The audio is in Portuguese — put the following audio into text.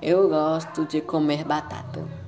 Eu gosto de comer batata.